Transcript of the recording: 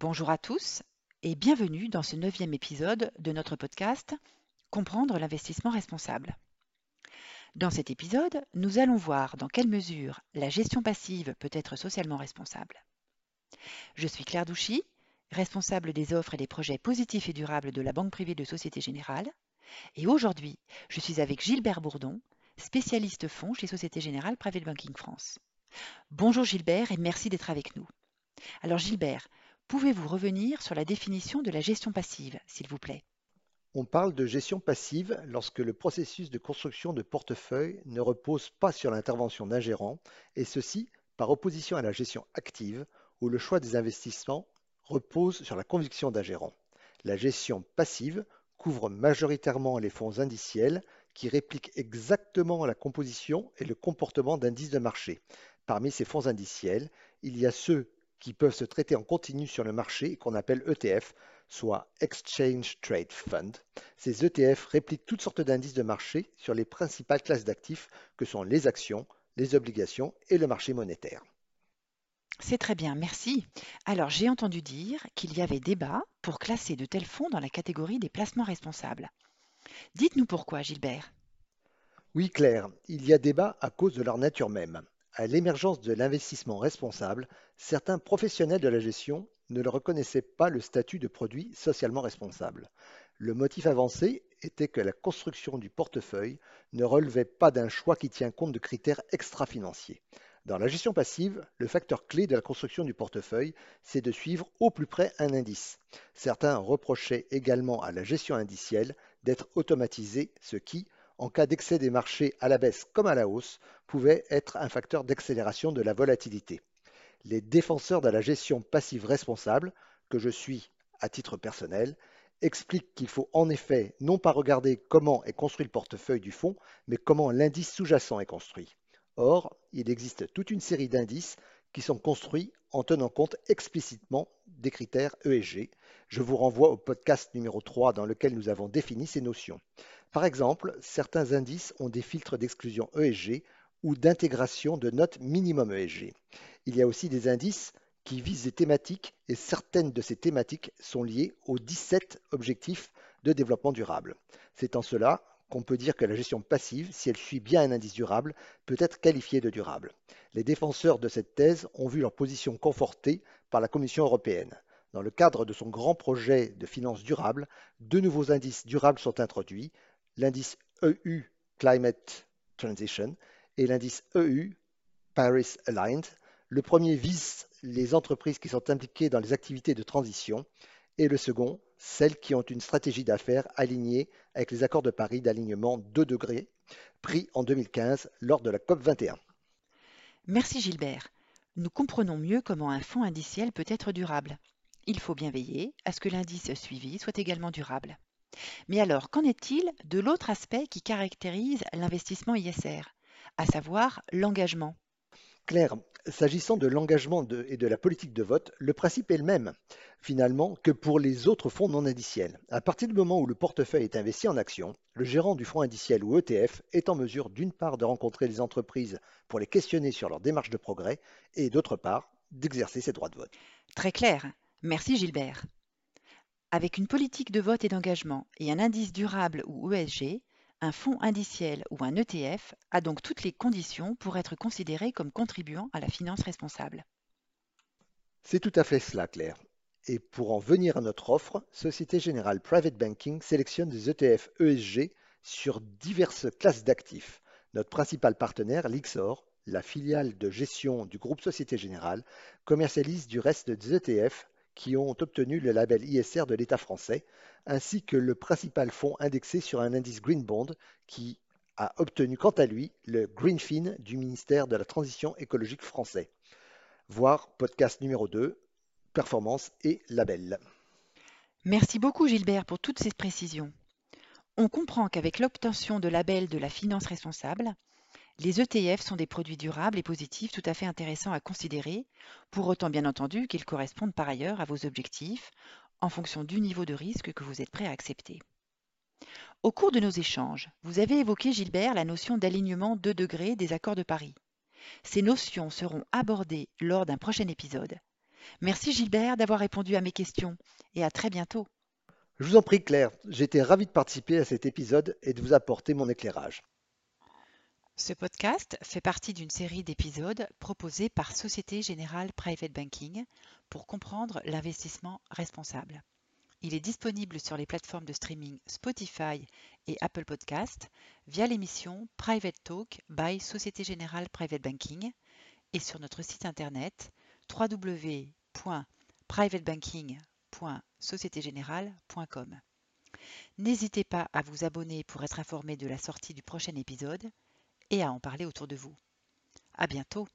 Bonjour à tous et bienvenue dans ce neuvième épisode de notre podcast Comprendre l'investissement responsable. Dans cet épisode, nous allons voir dans quelle mesure la gestion passive peut être socialement responsable. Je suis Claire Douchy, responsable des offres et des projets positifs et durables de la Banque privée de Société Générale, et aujourd'hui, je suis avec Gilbert Bourdon, spécialiste fonds chez Société Générale Private Banking France. Bonjour Gilbert et merci d'être avec nous. Alors Gilbert, pouvez-vous revenir sur la définition de la gestion passive, s'il vous plaît? On parle de gestion passive lorsque le processus de construction de portefeuille ne repose pas sur l'intervention d'un gérant, et ceci par opposition à la gestion active, où le choix des investissements repose sur la conviction d'un gérant. La gestion passive couvre majoritairement les fonds indiciels qui répliquent exactement la composition et le comportement d'indices de marché. Parmi ces fonds indiciels, il y a ceux qui peuvent se traiter en continu sur le marché et qu'on appelle ETF, soit Exchange Trade Fund. Ces ETF répliquent toutes sortes d'indices de marché sur les principales classes d'actifs que sont les actions, les obligations et le marché monétaire. C'est très bien, merci. Alors j'ai entendu dire qu'il y avait débat pour classer de tels fonds dans la catégorie des placements responsables. Dites-nous pourquoi, Gilbert. Oui, Claire, il y a débat à cause de leur nature même. À l'émergence de l'investissement responsable, certains professionnels de la gestion ne reconnaissaient pas le statut de produit socialement responsable. Le motif avancé était que la construction du portefeuille ne relevait pas d'un choix qui tient compte de critères extra-financiers. Dans la gestion passive, le facteur clé de la construction du portefeuille, c'est de suivre au plus près un indice. Certains reprochaient également à la gestion indicielle d'être automatisée, ce qui, en cas d'excès des marchés à la baisse comme à la hausse, pouvait être un facteur d'accélération de la volatilité. Les défenseurs de la gestion passive responsable, que je suis à titre personnel, expliquent qu'il faut en effet non pas regarder comment est construit le portefeuille du fonds, mais comment l'indice sous-jacent est construit. Or, il existe toute une série d'indices qui sont construits en tenant compte explicitement des critères ESG. Je vous renvoie au podcast numéro 3 dans lequel nous avons défini ces notions. Par exemple, certains indices ont des filtres d'exclusion ESG ou d'intégration de notes minimum ESG. Il y a aussi des indices qui visent des thématiques et certaines de ces thématiques sont liées aux 17 objectifs de développement durable. C'est en cela qu'on peut dire que la gestion passive, si elle suit bien un indice durable, peut être qualifiée de durable. Les défenseurs de cette thèse ont vu leur position confortée par la Commission européenne. Dans le cadre de son grand projet de finances durables, deux nouveaux indices durables sont introduits, l'indice EU Climate Transition et l'indice EU Paris Aligned. Le premier vise les entreprises qui sont impliquées dans les activités de transition et le second celles qui ont une stratégie d'affaires alignée avec les accords de Paris d'alignement 2 degrés pris en 2015 lors de la COP 21. Merci Gilbert. Nous comprenons mieux comment un fonds indiciel peut être durable. Il faut bien veiller à ce que l'indice suivi soit également durable. Mais alors, qu'en est-il de l'autre aspect qui caractérise l'investissement ISR, à savoir l'engagement? Claire, s'agissant de l'engagement et de la politique de vote, le principe est le même, finalement, que pour les autres fonds non indiciels. À partir du moment où le portefeuille est investi en actions, le gérant du fonds indiciel ou ETF est en mesure d'une part de rencontrer les entreprises pour les questionner sur leur démarche de progrès et d'autre part d'exercer ses droits de vote. Très clair. Merci Gilbert. Avec une politique de vote et d'engagement et un indice durable ou ESG, un fonds indiciel ou un ETF a donc toutes les conditions pour être considéré comme contribuant à la finance responsable. C'est tout à fait cela, Claire. Et pour en venir à notre offre, Société Générale Private Banking sélectionne des ETF ESG sur diverses classes d'actifs. Notre principal partenaire, Lixor, la filiale de gestion du groupe Société Générale, commercialise du reste des ETF qui ont obtenu le label ISR de l'État français, ainsi que le principal fonds indexé sur un indice Green Bond qui a obtenu quant à lui le Greenfin du ministère de la Transition écologique français. Voir podcast numéro 2, performance et label. Merci beaucoup Gilbert pour toutes ces précisions. On comprend qu'avec l'obtention de label de la finance responsable, les ETF sont des produits durables et positifs tout à fait intéressants à considérer, pour autant bien entendu qu'ils correspondent par ailleurs à vos objectifs en fonction du niveau de risque que vous êtes prêt à accepter. Au cours de nos échanges, vous avez évoqué, Gilbert, la notion d'alignement 2 degrés des accords de Paris. Ces notions seront abordées lors d'un prochain épisode. Merci Gilbert d'avoir répondu à mes questions et à très bientôt. Je vous en prie Claire, j'étais ravi de participer à cet épisode et de vous apporter mon éclairage. Ce podcast fait partie d'une série d'épisodes proposés par Société Générale Private Banking pour comprendre l'investissement responsable. Il est disponible sur les plateformes de streaming Spotify et Apple Podcast via l'émission Private Talk by Société Générale Private Banking et sur notre site internet www.privatebanking.sociétégénérale.com. N'hésitez pas à vous abonner pour être informé de la sortie du prochain épisode et à en parler autour de vous. À bientôt!